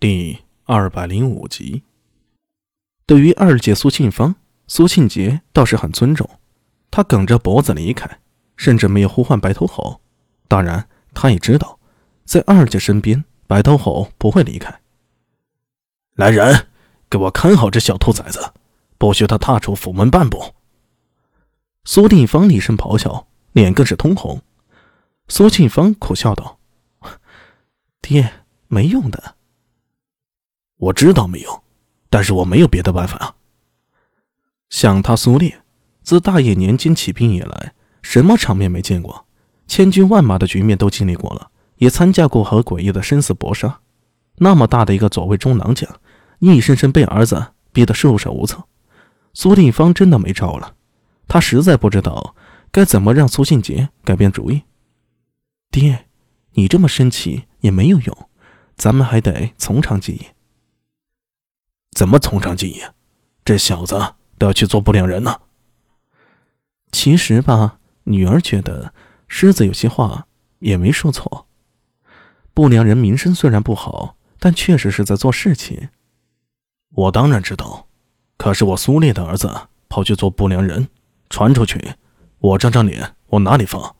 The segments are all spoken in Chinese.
第二百零五集。对于二姐苏庆芳，苏庆杰倒是很尊重。他梗着脖子离开，甚至没有呼唤白头吼。当然，他也知道，在二姐身边，白头吼不会离开。来人，给我看好这小兔崽子，不许他踏出府门半步！苏定方厉声咆哮，脸更是通红。苏庆芳苦笑道：“爹，没用的。”我知道没用，但是我没有别的办法啊。想他苏烈，自大业年间起兵以来，什么场面没见过？千军万马的局面都经历过了，也参加过和诡异的生死搏杀。那么大的一个左卫中郎将，硬生生被儿子逼得束手无策。苏定方真的没招了，他实在不知道该怎么让苏信杰改变主意。爹，你这么生气也没有用，咱们还得从长计议。怎么从长计议？这小子都要去做不良人呢。其实吧，女儿觉得狮子有些话也没说错。不良人名声虽然不好，但确实是在做事情。我当然知道，可是我苏烈的儿子跑去做不良人，传出去，我这张脸往哪里放？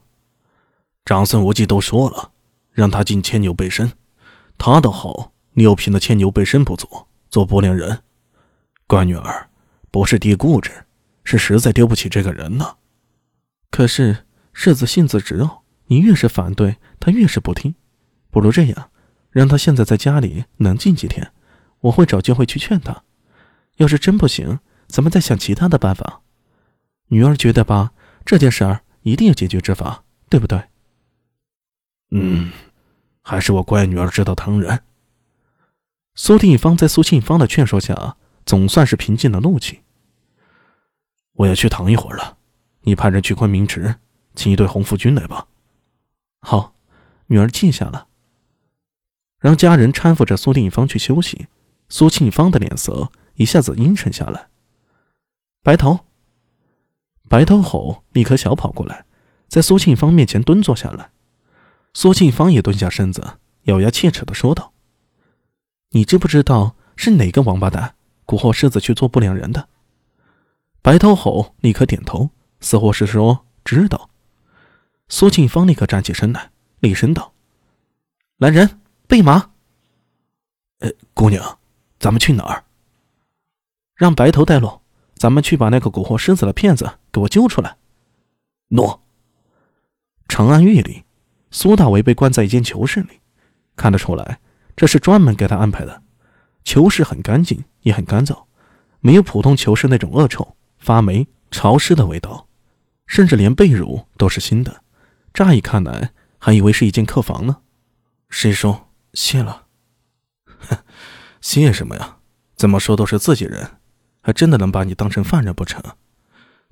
长孙无忌都说了，让他进牵牛背身，他倒好，六品的牵牛背身不做。做不良人，乖女儿，不是爹固执，是实在丢不起这个人呢。可是世子性子直哦，你越是反对，他越是不听。不如这样，让他现在在家里冷静几天，我会找机会去劝他。要是真不行，咱们再想其他的办法。女儿觉得吧，这件事儿一定有解决之法，对不对？嗯，还是我乖女儿知道疼人。苏定方在苏庆芳的劝说下，总算是平静了怒气。我要去躺一会儿了，你派人去昆明池，请一队红拂军来吧。好，女儿记下了。让家人搀扶着苏定方去休息。苏庆芳的脸色一下子阴沉下来。白头，白头吼立刻小跑过来，在苏庆芳面前蹲坐下来。苏庆芳也蹲下身子，咬牙切齿的说道。你知不知道是哪个王八蛋蛊惑狮子去做不良人的？白头吼立刻点头，似乎是说知道。苏庆芳立刻站起身来，厉声道：“来人，备马！”“呃，姑娘，咱们去哪儿？”“让白头带路，咱们去把那个蛊惑狮子的骗子给我揪出来。”“诺。”长安狱里，苏大为被关在一间囚室里，看得出来。这是专门给他安排的，囚室很干净，也很干燥，没有普通囚室那种恶臭、发霉、潮湿的味道，甚至连被褥都是新的。乍一看来，还以为是一间客房呢。师叔，谢了。哼谢什么呀？怎么说都是自己人，还真的能把你当成犯人不成？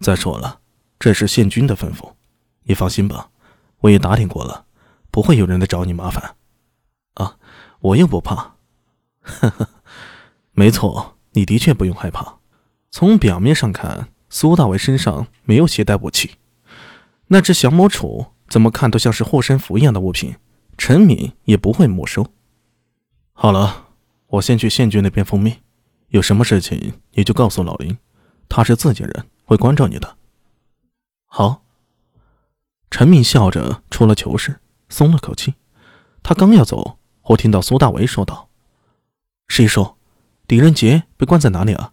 再说了，这是县君的吩咐，你放心吧，我也打听过了，不会有人来找你麻烦。我又不怕，呵呵，没错，你的确不用害怕。从表面上看，苏大伟身上没有携带武器，那只降魔杵怎么看都像是护身符一样的物品，陈敏也不会没收。好了，我先去县局那边奉命，有什么事情你就告诉老林，他是自己人，会关照你的。好。陈敏笑着出了囚室，松了口气。他刚要走。我听到苏大为说道：“谁说，狄仁杰被关在哪里啊？”“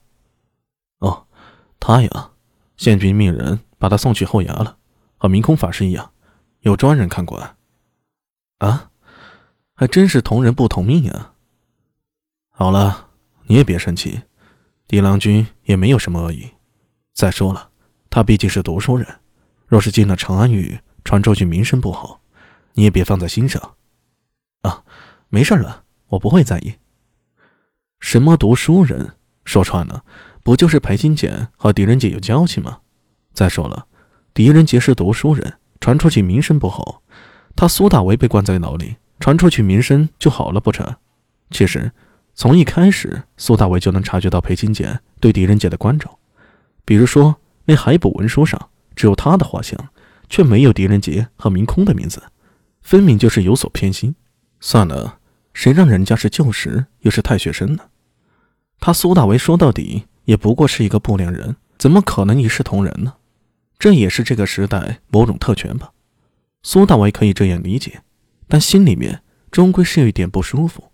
哦，他呀，县君命人把他送去后衙了，和明空法师一样，有专人看管。”“啊，还真是同人不同命啊。”“好了，你也别生气，狄郎君也没有什么恶意。再说了，他毕竟是读书人，若是进了长安狱，传出去名声不好，你也别放在心上。”没事了，我不会在意。什么读书人？说穿了，不就是裴金简和狄仁杰有交情吗？再说了，狄仁杰是读书人，传出去名声不好，他苏大为被关在牢里，传出去名声就好了不成？其实，从一开始，苏大为就能察觉到裴金简对狄仁杰的关照，比如说那海捕文书上只有他的画像，却没有狄仁杰和明空的名字，分明就是有所偏心。算了，谁让人家是旧识又是太学生呢？他苏大为说到底也不过是一个不良人，怎么可能一视同仁呢？这也是这个时代某种特权吧。苏大为可以这样理解，但心里面终归是有一点不舒服。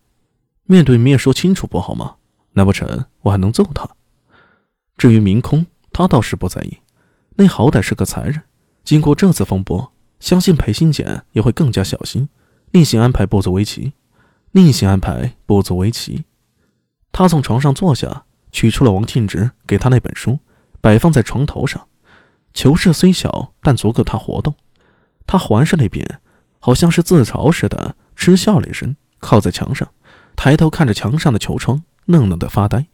面对面说清楚不好吗？难不成我还能揍他？至于明空，他倒是不在意，那好歹是个才人。经过这次风波，相信裴新简也会更加小心，另行安排不足为奇。另行安排不足为奇。他从床上坐下，取出了王庆直给他那本书，摆放在床头上。囚室虽小，但足够他活动。他环视那边，好像是自嘲似的，嗤笑了一声，靠在墙上，抬头看着墙上的球窗，愣愣的发呆。